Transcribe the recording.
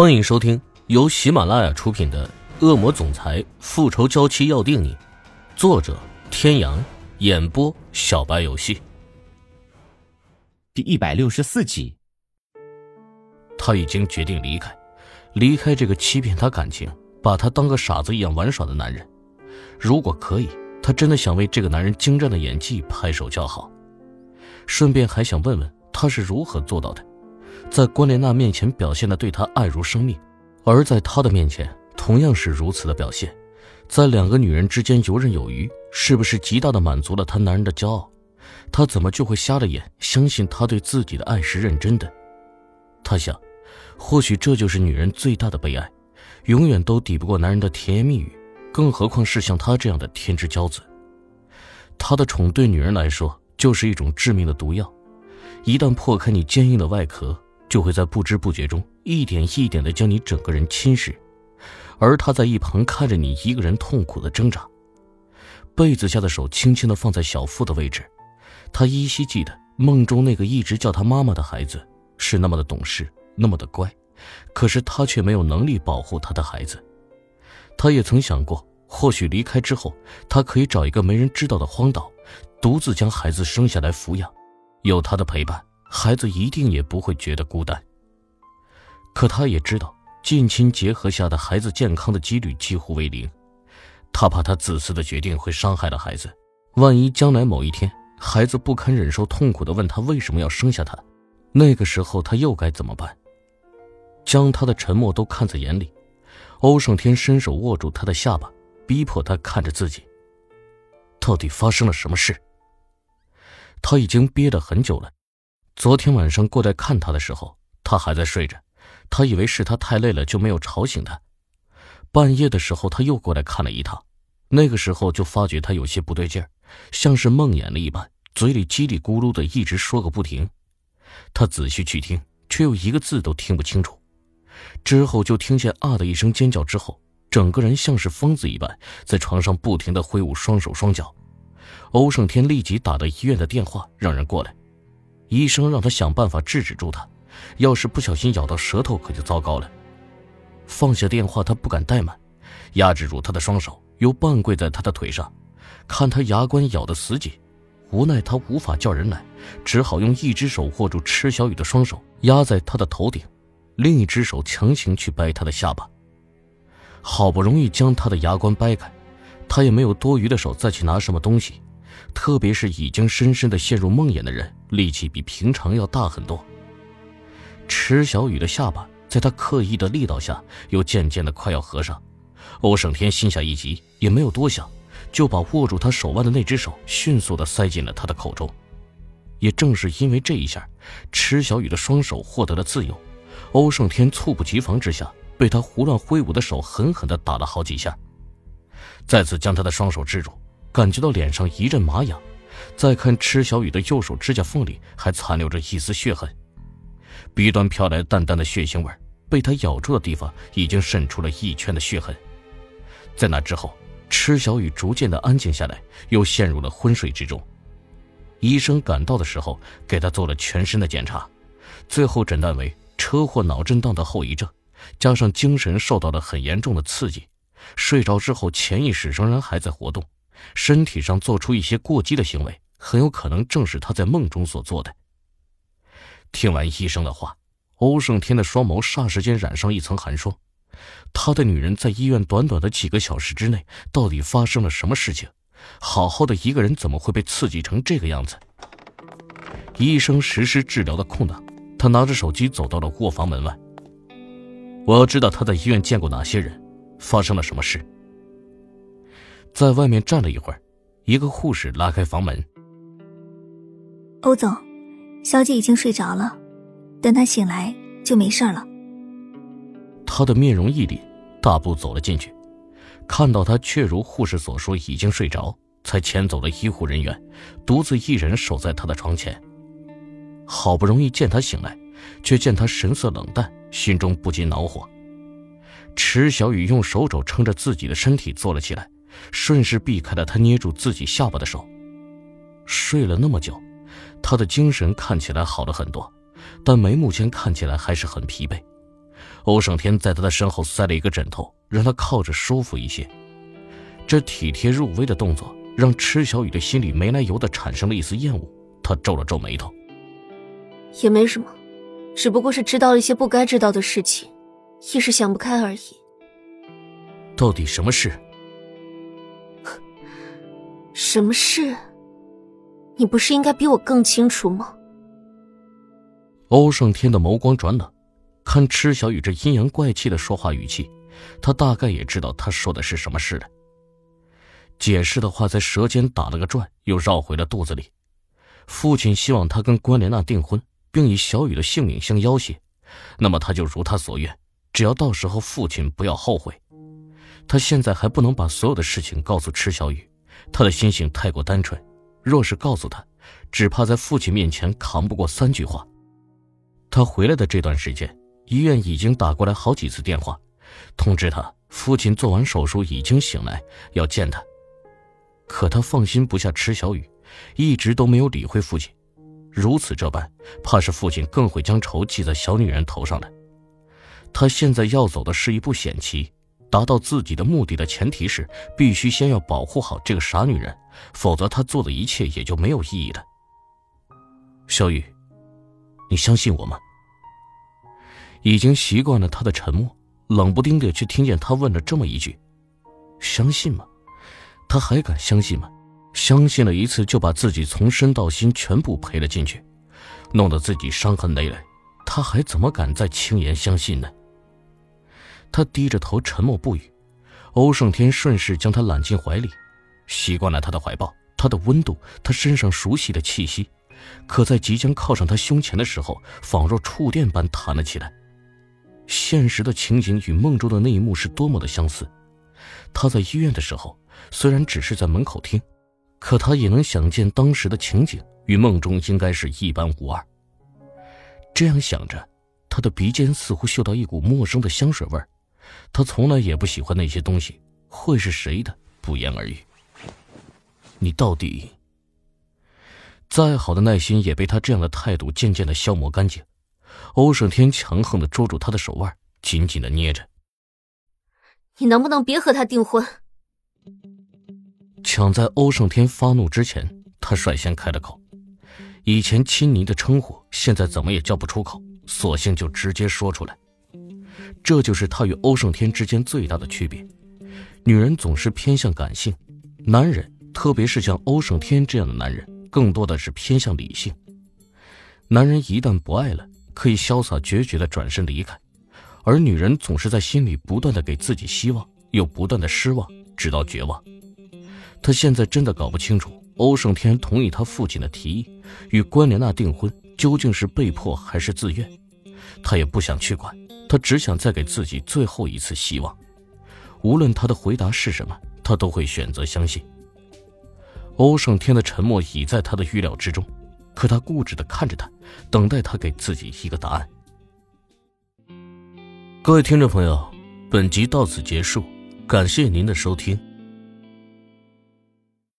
欢迎收听由喜马拉雅出品的《恶魔总裁复仇娇妻要定你》，作者：天阳，演播：小白游戏。第一百六十四集，他已经决定离开，离开这个欺骗他感情、把他当个傻子一样玩耍的男人。如果可以，他真的想为这个男人精湛的演技拍手叫好。顺便还想问问他是如何做到的。在关莲娜面前表现的对他爱如生命，而在他的面前同样是如此的表现，在两个女人之间游刃有余，是不是极大的满足了他男人的骄傲？他怎么就会瞎了眼，相信他对自己的爱是认真的？他想，或许这就是女人最大的悲哀，永远都抵不过男人的甜言蜜语，更何况是像他这样的天之骄子。他的宠对女人来说就是一种致命的毒药，一旦破开你坚硬的外壳。就会在不知不觉中一点一点的将你整个人侵蚀，而他在一旁看着你一个人痛苦的挣扎。被子下的手轻轻的放在小腹的位置，他依稀记得梦中那个一直叫他妈妈的孩子是那么的懂事，那么的乖，可是他却没有能力保护他的孩子。他也曾想过，或许离开之后，他可以找一个没人知道的荒岛，独自将孩子生下来抚养，有他的陪伴。孩子一定也不会觉得孤单。可他也知道，近亲结合下的孩子健康的几率几乎为零。他怕他自私的决定会伤害了孩子，万一将来某一天孩子不堪忍受痛苦的问他为什么要生下他，那个时候他又该怎么办？将他的沉默都看在眼里，欧胜天伸手握住他的下巴，逼迫他看着自己。到底发生了什么事？他已经憋了很久了。昨天晚上过来看他的时候，他还在睡着，他以为是他太累了，就没有吵醒他。半夜的时候，他又过来看了一趟，那个时候就发觉他有些不对劲儿，像是梦魇了一般，嘴里叽里咕噜的一直说个不停。他仔细去听，却又一个字都听不清楚。之后就听见啊的一声尖叫，之后整个人像是疯子一般，在床上不停的挥舞双手双脚。欧胜天立即打到医院的电话，让人过来。医生让他想办法制止住他，要是不小心咬到舌头，可就糟糕了。放下电话，他不敢怠慢，压制住他的双手，又半跪在他的腿上，看他牙关咬得死紧。无奈他无法叫人来，只好用一只手握住池小雨的双手，压在他的头顶，另一只手强行去掰他的下巴。好不容易将他的牙关掰开，他也没有多余的手再去拿什么东西。特别是已经深深的陷入梦魇的人，力气比平常要大很多。池小雨的下巴在他刻意的力道下，又渐渐的快要合上。欧胜天心下一急，也没有多想，就把握住他手腕的那只手迅速的塞进了他的口中。也正是因为这一下，池小雨的双手获得了自由。欧胜天猝不及防之下，被他胡乱挥舞的手狠狠的打了好几下，再次将他的双手制住。感觉到脸上一阵麻痒，再看池小雨的右手指甲缝里还残留着一丝血痕，鼻端飘来淡淡的血腥味，被他咬住的地方已经渗出了一圈的血痕。在那之后，池小雨逐渐的安静下来，又陷入了昏睡之中。医生赶到的时候，给他做了全身的检查，最后诊断为车祸脑震荡的后遗症，加上精神受到了很严重的刺激，睡着之后潜意识仍然还在活动。身体上做出一些过激的行为，很有可能正是他在梦中所做的。听完医生的话，欧胜天的双眸霎时间染上一层寒霜。他的女人在医院短短的几个小时之内，到底发生了什么事情？好好的一个人，怎么会被刺激成这个样子？医生实施治疗的空档，他拿着手机走到了卧房门外。我要知道他在医院见过哪些人，发生了什么事。在外面站了一会儿，一个护士拉开房门。欧总，小姐已经睡着了，等她醒来就没事了。他的面容一凛，大步走了进去，看到她确如护士所说已经睡着，才遣走了医护人员，独自一人守在他的床前。好不容易见他醒来，却见他神色冷淡，心中不禁恼火。池小雨用手肘撑着自己的身体坐了起来。顺势避开了他捏住自己下巴的手。睡了那么久，他的精神看起来好了很多，但眉目间看起来还是很疲惫。欧胜天在他的身后塞了一个枕头，让他靠着舒服一些。这体贴入微的动作让池小雨的心里没来由的产生了一丝厌恶。他皱了皱眉头，也没什么，只不过是知道了一些不该知道的事情，一时想不开而已。到底什么事？什么事？你不是应该比我更清楚吗？欧胜天的眸光转冷，看池小雨这阴阳怪气的说话语气，他大概也知道他说的是什么事了。解释的话在舌尖打了个转，又绕回了肚子里。父亲希望他跟关莲娜订婚，并以小雨的性命相要挟，那么他就如他所愿，只要到时候父亲不要后悔。他现在还不能把所有的事情告诉池小雨，他的心性太过单纯，若是告诉他，只怕在父亲面前扛不过三句话。他回来的这段时间，医院已经打过来好几次电话，通知他父亲做完手术已经醒来，要见他。可他放心不下池小雨，一直都没有理会父亲。如此这般，怕是父亲更会将仇记在小女人头上来。他现在要走的是一步险棋，达到自己的目的的前提是，必须先要保护好这个傻女人，否则他做的一切也就没有意义了。小雨。你相信我吗？已经习惯了他的沉默，冷不丁的却听见他问了这么一句：“相信吗？”他还敢相信吗？相信了一次，就把自己从身到心全部赔了进去，弄得自己伤痕累累，他还怎么敢再轻言相信呢？他低着头沉默不语。欧胜天顺势将他揽进怀里，习惯了他的怀抱，他的温度，他身上熟悉的气息。可在即将靠上他胸前的时候，仿若触电般弹了起来。现实的情景与梦中的那一幕是多么的相似。他在医院的时候，虽然只是在门口听，可他也能想见当时的情景与梦中应该是一般无二。这样想着，他的鼻尖似乎嗅到一股陌生的香水味他从来也不喜欢那些东西，会是谁的？不言而喻。你到底？再好的耐心也被他这样的态度渐渐的消磨干净。欧胜天强横的捉住他的手腕，紧紧的捏着。你能不能别和他订婚？抢在欧胜天发怒之前，他率先开了口。以前亲昵的称呼，现在怎么也叫不出口，索性就直接说出来。这就是他与欧胜天之间最大的区别。女人总是偏向感性，男人，特别是像欧胜天这样的男人。更多的是偏向理性。男人一旦不爱了，可以潇洒决绝的转身离开；而女人总是在心里不断的给自己希望，又不断的失望，直到绝望。他现在真的搞不清楚，欧胜天同意他父亲的提议，与关莲娜订婚究竟是被迫还是自愿。他也不想去管，他只想再给自己最后一次希望。无论他的回答是什么，他都会选择相信。欧胜天的沉默已在他的预料之中，可他固执的看着他，等待他给自己一个答案。各位听众朋友，本集到此结束，感谢您的收听。